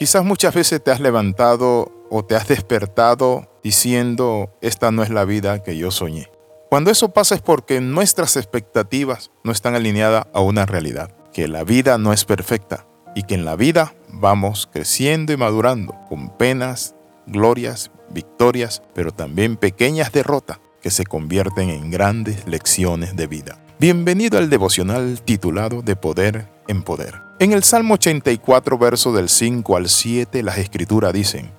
Quizás muchas veces te has levantado o te has despertado diciendo, esta no es la vida que yo soñé. Cuando eso pasa es porque nuestras expectativas no están alineadas a una realidad, que la vida no es perfecta y que en la vida vamos creciendo y madurando con penas, glorias, victorias, pero también pequeñas derrotas que se convierten en grandes lecciones de vida. Bienvenido al devocional titulado De Poder en Poder. En el Salmo 84, verso del 5 al 7, las escrituras dicen,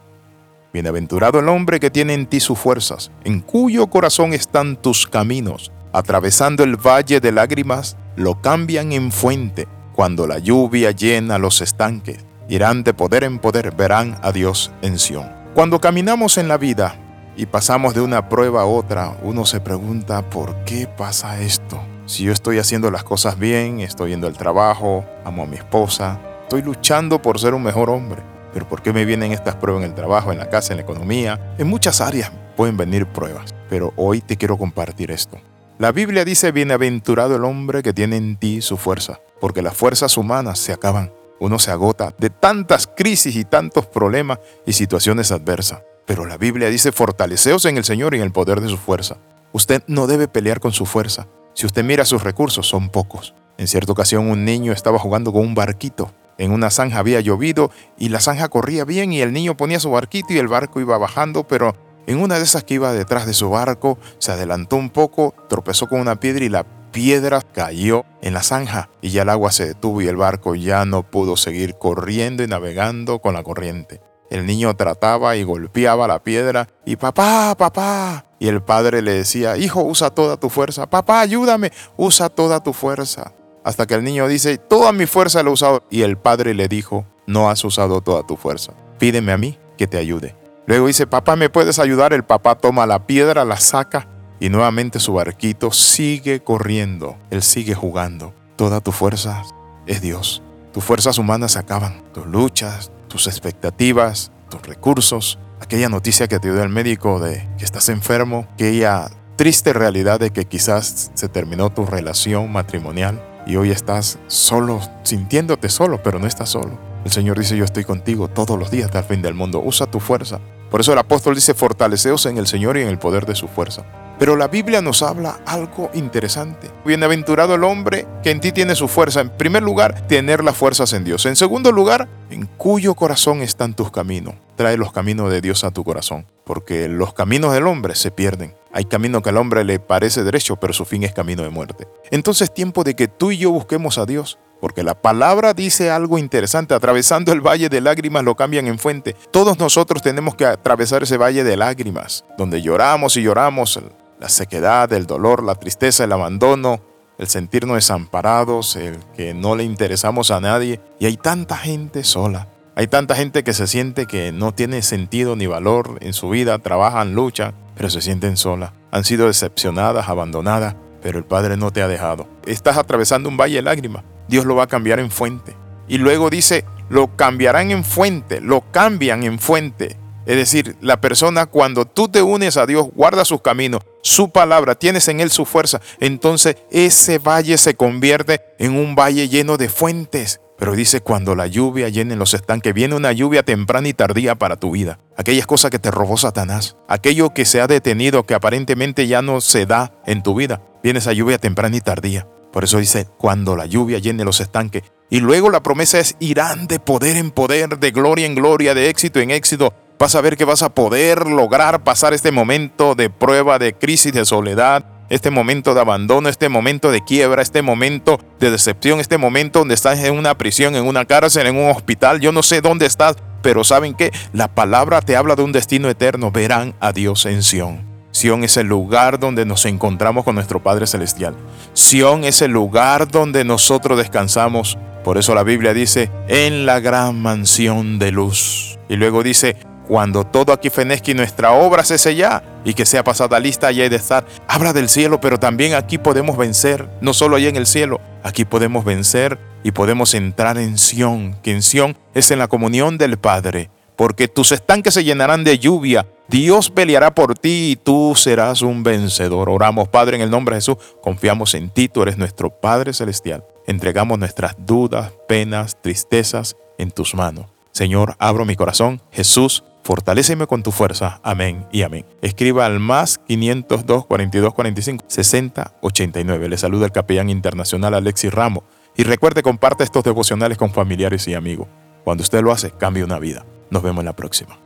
Bienaventurado el hombre que tiene en ti sus fuerzas, en cuyo corazón están tus caminos. Atravesando el valle de lágrimas, lo cambian en fuente. Cuando la lluvia llena los estanques, irán de poder en poder, verán a Dios en Sión. Cuando caminamos en la vida y pasamos de una prueba a otra, uno se pregunta, ¿por qué pasa esto? Si yo estoy haciendo las cosas bien, estoy yendo al trabajo, amo a mi esposa, estoy luchando por ser un mejor hombre. Pero ¿por qué me vienen estas pruebas en el trabajo, en la casa, en la economía? En muchas áreas pueden venir pruebas, pero hoy te quiero compartir esto. La Biblia dice, bienaventurado el hombre que tiene en ti su fuerza, porque las fuerzas humanas se acaban. Uno se agota de tantas crisis y tantos problemas y situaciones adversas. Pero la Biblia dice, fortaleceos en el Señor y en el poder de su fuerza. Usted no debe pelear con su fuerza. Si usted mira sus recursos, son pocos. En cierta ocasión un niño estaba jugando con un barquito en una zanja había llovido y la zanja corría bien y el niño ponía su barquito y el barco iba bajando, pero en una de esas que iba detrás de su barco se adelantó un poco, tropezó con una piedra y la piedra cayó en la zanja y ya el agua se detuvo y el barco ya no pudo seguir corriendo y navegando con la corriente. El niño trataba y golpeaba la piedra y papá, papá. Y el padre le decía, hijo, usa toda tu fuerza. Papá, ayúdame, usa toda tu fuerza. Hasta que el niño dice, toda mi fuerza la he usado. Y el padre le dijo, no has usado toda tu fuerza. Pídeme a mí que te ayude. Luego dice, papá, ¿me puedes ayudar? El papá toma la piedra, la saca y nuevamente su barquito sigue corriendo. Él sigue jugando. Toda tu fuerza es Dios. Tus fuerzas humanas se acaban. Tus luchas, tus expectativas, tus recursos. Aquella noticia que te dio el médico de que estás enfermo. Aquella triste realidad de que quizás se terminó tu relación matrimonial y hoy estás solo, sintiéndote solo, pero no estás solo. El Señor dice, yo estoy contigo todos los días hasta el fin del mundo. Usa tu fuerza. Por eso el apóstol dice, fortaleceos en el Señor y en el poder de su fuerza. Pero la Biblia nos habla algo interesante. Bienaventurado el hombre que en ti tiene su fuerza. En primer lugar, tener las fuerzas en Dios. En segundo lugar, en cuyo corazón están tus caminos. Trae los caminos de Dios a tu corazón. Porque los caminos del hombre se pierden. Hay camino que al hombre le parece derecho, pero su fin es camino de muerte. Entonces tiempo de que tú y yo busquemos a Dios, porque la palabra dice algo interesante, atravesando el valle de lágrimas lo cambian en fuente. Todos nosotros tenemos que atravesar ese valle de lágrimas, donde lloramos y lloramos la sequedad, el dolor, la tristeza, el abandono, el sentirnos desamparados, el que no le interesamos a nadie. Y hay tanta gente sola. Hay tanta gente que se siente que no tiene sentido ni valor en su vida, trabajan, luchan, pero se sienten solas. Han sido decepcionadas, abandonadas, pero el Padre no te ha dejado. Estás atravesando un valle de lágrimas. Dios lo va a cambiar en fuente. Y luego dice, lo cambiarán en fuente, lo cambian en fuente. Es decir, la persona cuando tú te unes a Dios, guarda sus caminos, su palabra, tienes en Él su fuerza, entonces ese valle se convierte en un valle lleno de fuentes. Pero dice, cuando la lluvia llene los estanques, viene una lluvia temprana y tardía para tu vida. Aquellas cosas que te robó Satanás, aquello que se ha detenido, que aparentemente ya no se da en tu vida, viene esa lluvia temprana y tardía. Por eso dice, cuando la lluvia llene los estanques. Y luego la promesa es, irán de poder en poder, de gloria en gloria, de éxito en éxito. Vas a ver que vas a poder lograr pasar este momento de prueba, de crisis, de soledad, este momento de abandono, este momento de quiebra, este momento de decepción, este momento donde estás en una prisión, en una cárcel, en un hospital, yo no sé dónde estás, pero saben que la palabra te habla de un destino eterno, verán a Dios en Sión. Sión es el lugar donde nos encontramos con nuestro Padre Celestial. Sión es el lugar donde nosotros descansamos. Por eso la Biblia dice, en la gran mansión de luz. Y luego dice, cuando todo aquí fenezca y nuestra obra se sella y que sea pasada lista y hay de estar. Habla del cielo, pero también aquí podemos vencer, no solo allá en el cielo, aquí podemos vencer y podemos entrar en Sión, que en Sión es en la comunión del Padre, porque tus estanques se llenarán de lluvia, Dios peleará por ti y tú serás un vencedor. Oramos, Padre, en el nombre de Jesús, confiamos en ti, tú eres nuestro Padre Celestial. Entregamos nuestras dudas, penas, tristezas en tus manos Señor, abro mi corazón. Jesús, fortaléceme con tu fuerza. Amén y amén. Escriba al más 502 42 45 60 89. Le saluda el capellán internacional Alexis Ramos. Y recuerde, comparte estos devocionales con familiares y amigos. Cuando usted lo hace, cambia una vida. Nos vemos en la próxima.